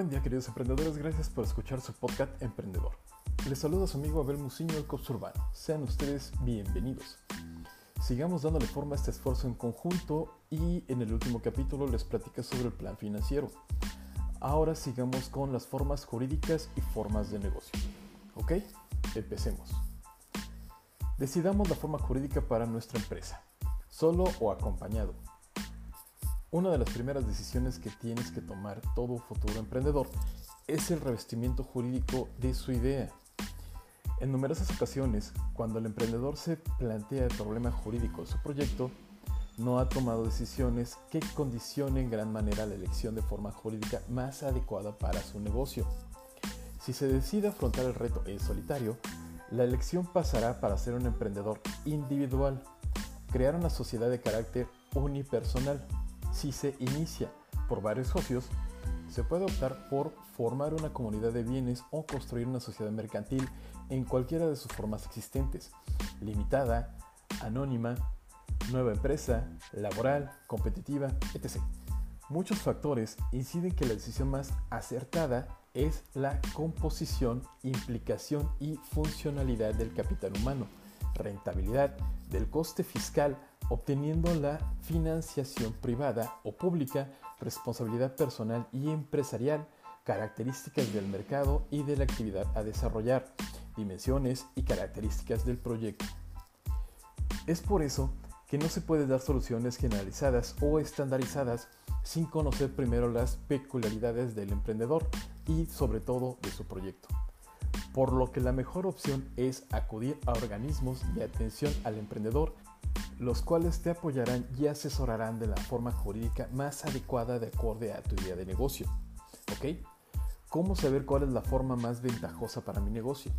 Buen día queridos emprendedores, gracias por escuchar su podcast Emprendedor. Les saluda su amigo Abel Muciño del Cops Urbano. Sean ustedes bienvenidos. Sigamos dándole forma a este esfuerzo en conjunto y en el último capítulo les platicé sobre el plan financiero. Ahora sigamos con las formas jurídicas y formas de negocio. ¿Ok? Empecemos. Decidamos la forma jurídica para nuestra empresa, solo o acompañado. Una de las primeras decisiones que tienes que tomar todo futuro emprendedor es el revestimiento jurídico de su idea. En numerosas ocasiones, cuando el emprendedor se plantea el problema jurídico de su proyecto, no ha tomado decisiones que condicionen en gran manera la elección de forma jurídica más adecuada para su negocio. Si se decide afrontar el reto en solitario, la elección pasará para ser un emprendedor individual, crear una sociedad de carácter unipersonal si se inicia por varios socios, se puede optar por formar una comunidad de bienes o construir una sociedad mercantil en cualquiera de sus formas existentes, limitada, anónima, nueva empresa, laboral, competitiva, etc. Muchos factores inciden que la decisión más acertada es la composición, implicación y funcionalidad del capital humano, rentabilidad del coste fiscal obteniendo la financiación privada o pública, responsabilidad personal y empresarial, características del mercado y de la actividad a desarrollar, dimensiones y características del proyecto. Es por eso que no se puede dar soluciones generalizadas o estandarizadas sin conocer primero las peculiaridades del emprendedor y sobre todo de su proyecto. Por lo que la mejor opción es acudir a organismos de atención al emprendedor los cuales te apoyarán y asesorarán de la forma jurídica más adecuada de acorde a tu idea de negocio. ¿Ok? ¿Cómo saber cuál es la forma más ventajosa para mi negocio?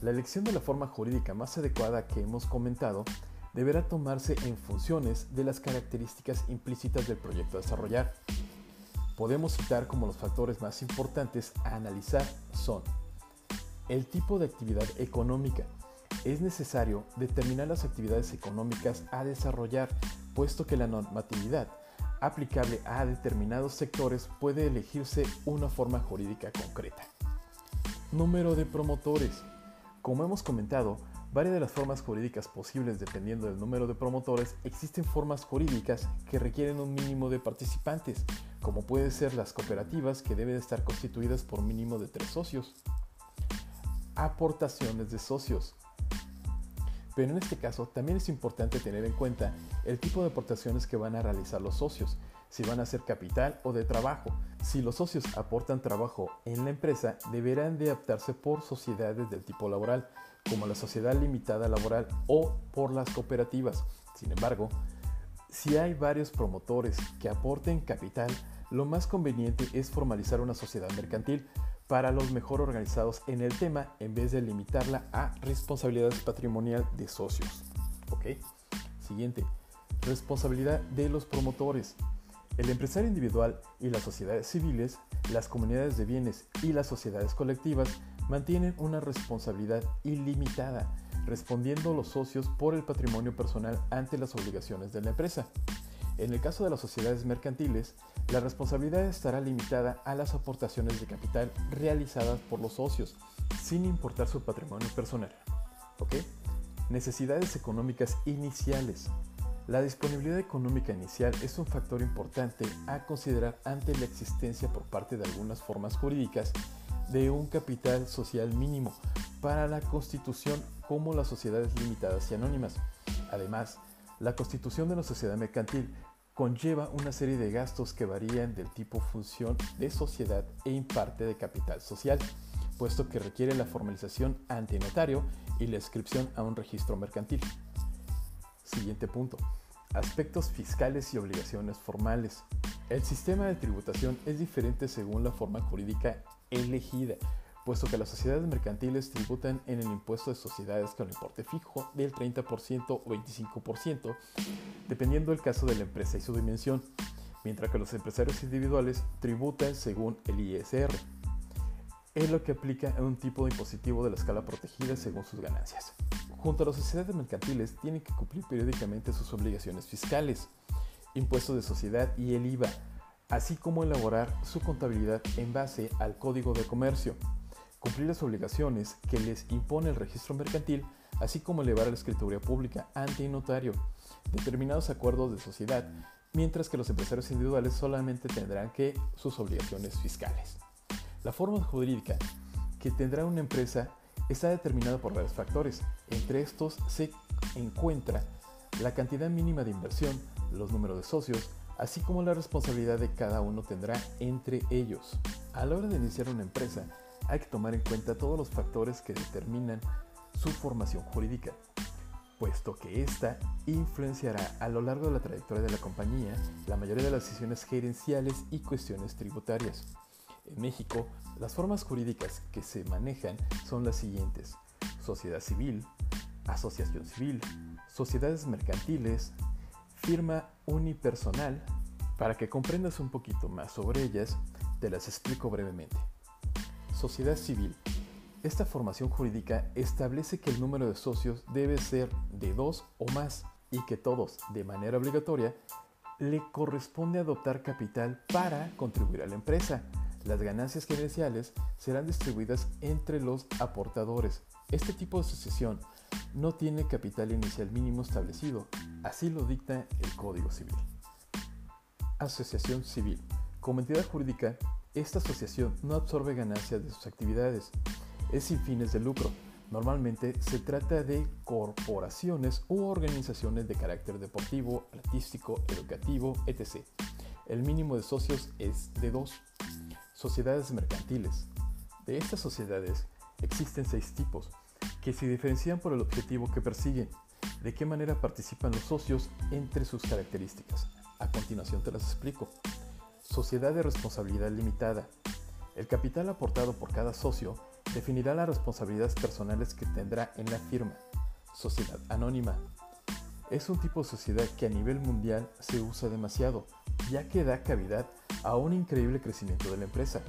La elección de la forma jurídica más adecuada que hemos comentado deberá tomarse en funciones de las características implícitas del proyecto a desarrollar. Podemos citar como los factores más importantes a analizar son el tipo de actividad económica, es necesario determinar las actividades económicas a desarrollar, puesto que la normatividad aplicable a determinados sectores puede elegirse una forma jurídica concreta. Número de promotores. Como hemos comentado, varias de las formas jurídicas posibles dependiendo del número de promotores, existen formas jurídicas que requieren un mínimo de participantes, como pueden ser las cooperativas que deben estar constituidas por mínimo de tres socios. Aportaciones de socios. Pero en este caso también es importante tener en cuenta el tipo de aportaciones que van a realizar los socios, si van a ser capital o de trabajo. Si los socios aportan trabajo en la empresa, deberán de optarse por sociedades del tipo laboral, como la sociedad limitada laboral o por las cooperativas. Sin embargo, si hay varios promotores que aporten capital, lo más conveniente es formalizar una sociedad mercantil para los mejor organizados en el tema en vez de limitarla a responsabilidad patrimonial de socios. ¿Ok? Siguiente, responsabilidad de los promotores. El empresario individual y las sociedades civiles, las comunidades de bienes y las sociedades colectivas mantienen una responsabilidad ilimitada, respondiendo los socios por el patrimonio personal ante las obligaciones de la empresa. En el caso de las sociedades mercantiles, la responsabilidad estará limitada a las aportaciones de capital realizadas por los socios, sin importar su patrimonio personal. ¿Ok? Necesidades económicas iniciales. La disponibilidad económica inicial es un factor importante a considerar ante la existencia por parte de algunas formas jurídicas de un capital social mínimo para la constitución como las sociedades limitadas y anónimas. Además, la constitución de una sociedad mercantil conlleva una serie de gastos que varían del tipo función de sociedad e imparte de capital social, puesto que requiere la formalización ante notario y la inscripción a un registro mercantil. Siguiente punto. Aspectos fiscales y obligaciones formales. El sistema de tributación es diferente según la forma jurídica elegida, puesto que las sociedades mercantiles tributan en el impuesto de sociedades con importe fijo del 30% o 25%, dependiendo del caso de la empresa y su dimensión, mientras que los empresarios individuales tributan según el ISR. Es lo que aplica a un tipo de impositivo de la escala protegida según sus ganancias. Junto a las sociedades mercantiles tienen que cumplir periódicamente sus obligaciones fiscales, impuestos de sociedad y el IVA, así como elaborar su contabilidad en base al Código de Comercio, cumplir las obligaciones que les impone el registro mercantil, así como elevar la escritura pública ante notario, determinados acuerdos de sociedad, mientras que los empresarios individuales solamente tendrán que sus obligaciones fiscales. La forma jurídica que tendrá una empresa está determinada por varios factores. Entre estos se encuentra la cantidad mínima de inversión, los números de socios, así como la responsabilidad de cada uno tendrá entre ellos. A la hora de iniciar una empresa, hay que tomar en cuenta todos los factores que determinan su formación jurídica, puesto que ésta influenciará a lo largo de la trayectoria de la compañía la mayoría de las decisiones gerenciales y cuestiones tributarias. En México, las formas jurídicas que se manejan son las siguientes. Sociedad civil, asociación civil, sociedades mercantiles, firma unipersonal. Para que comprendas un poquito más sobre ellas, te las explico brevemente. Sociedad civil. Esta formación jurídica establece que el número de socios debe ser de dos o más y que todos, de manera obligatoria, le corresponde adoptar capital para contribuir a la empresa. Las ganancias gerenciales serán distribuidas entre los aportadores. Este tipo de asociación no tiene capital inicial mínimo establecido, así lo dicta el Código Civil. Asociación civil. Como entidad jurídica, esta asociación no absorbe ganancias de sus actividades, es sin fines de lucro. Normalmente se trata de corporaciones u organizaciones de carácter deportivo, artístico, educativo, etc. El mínimo de socios es de dos. Sociedades mercantiles. De estas sociedades existen seis tipos que se diferencian por el objetivo que persiguen, de qué manera participan los socios entre sus características. A continuación te las explico. Sociedad de responsabilidad limitada. El capital aportado por cada socio definirá las responsabilidades personales que tendrá en la firma. Sociedad anónima. Es un tipo de sociedad que a nivel mundial se usa demasiado, ya que da cavidad a un increíble crecimiento de la empresa.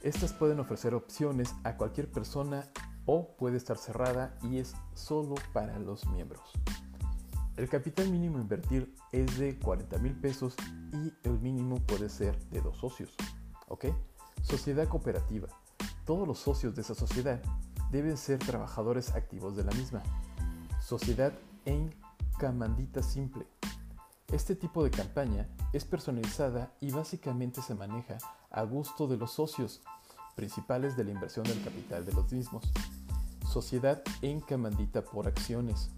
Estas pueden ofrecer opciones a cualquier persona o puede estar cerrada y es solo para los miembros. El capital mínimo a invertir es de 40 mil pesos y el mínimo puede ser de dos socios. ¿Ok? Sociedad cooperativa. Todos los socios de esa sociedad deben ser trabajadores activos de la misma. Sociedad en camandita simple. Este tipo de campaña es personalizada y básicamente se maneja a gusto de los socios principales de la inversión del capital de los mismos. Sociedad en camandita por acciones.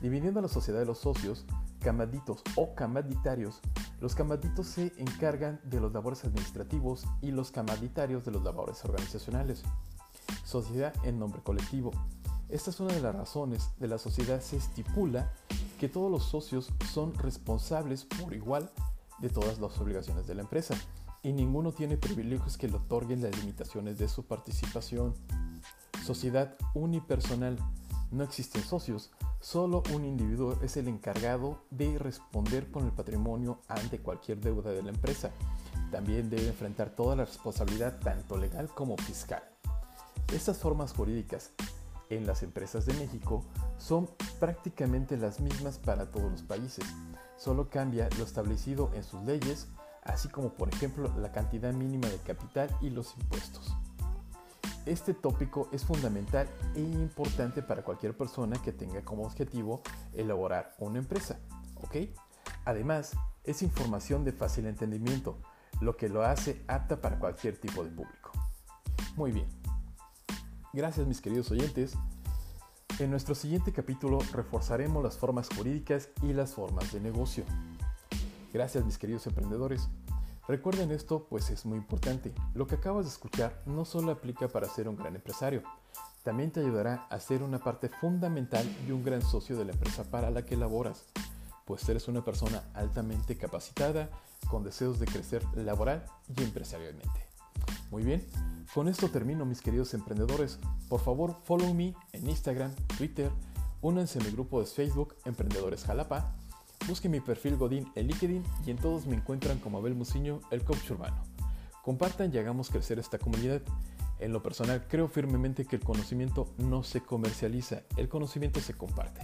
Dividiendo la sociedad de los socios, camanditos o camanditarios, los camanditos se encargan de los labores administrativos y los camanditarios de los labores organizacionales. Sociedad en nombre colectivo. Esta es una de las razones de la sociedad se estipula que todos los socios son responsables por igual de todas las obligaciones de la empresa y ninguno tiene privilegios que le otorguen las limitaciones de su participación. Sociedad unipersonal. No existen socios, solo un individuo es el encargado de responder con el patrimonio ante cualquier deuda de la empresa. También debe enfrentar toda la responsabilidad tanto legal como fiscal. Estas formas jurídicas en las empresas de México son prácticamente las mismas para todos los países, solo cambia lo establecido en sus leyes así como por ejemplo la cantidad mínima de capital y los impuestos. Este tópico es fundamental e importante para cualquier persona que tenga como objetivo elaborar una empresa, ¿ok? Además, es información de fácil entendimiento, lo que lo hace apta para cualquier tipo de público. Muy bien. Gracias mis queridos oyentes. En nuestro siguiente capítulo reforzaremos las formas jurídicas y las formas de negocio. Gracias mis queridos emprendedores. Recuerden esto pues es muy importante. Lo que acabas de escuchar no solo aplica para ser un gran empresario, también te ayudará a ser una parte fundamental y un gran socio de la empresa para la que laboras, pues eres una persona altamente capacitada, con deseos de crecer laboral y empresarialmente. Muy bien, con esto termino mis queridos emprendedores. Por favor, follow me en Instagram, Twitter, únanse a mi grupo de Facebook Emprendedores Jalapa Busquen mi perfil Godín en LinkedIn y en todos me encuentran como Abel Muciño, el coach urbano. Compartan y hagamos crecer esta comunidad. En lo personal, creo firmemente que el conocimiento no se comercializa, el conocimiento se comparte.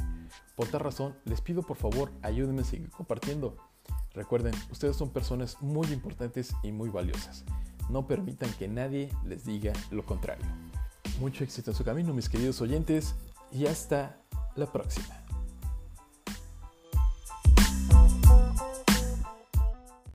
Por tal razón, les pido por favor ayúdenme a seguir compartiendo. Recuerden, ustedes son personas muy importantes y muy valiosas. No permitan que nadie les diga lo contrario. Mucho éxito en su camino, mis queridos oyentes, y hasta la próxima.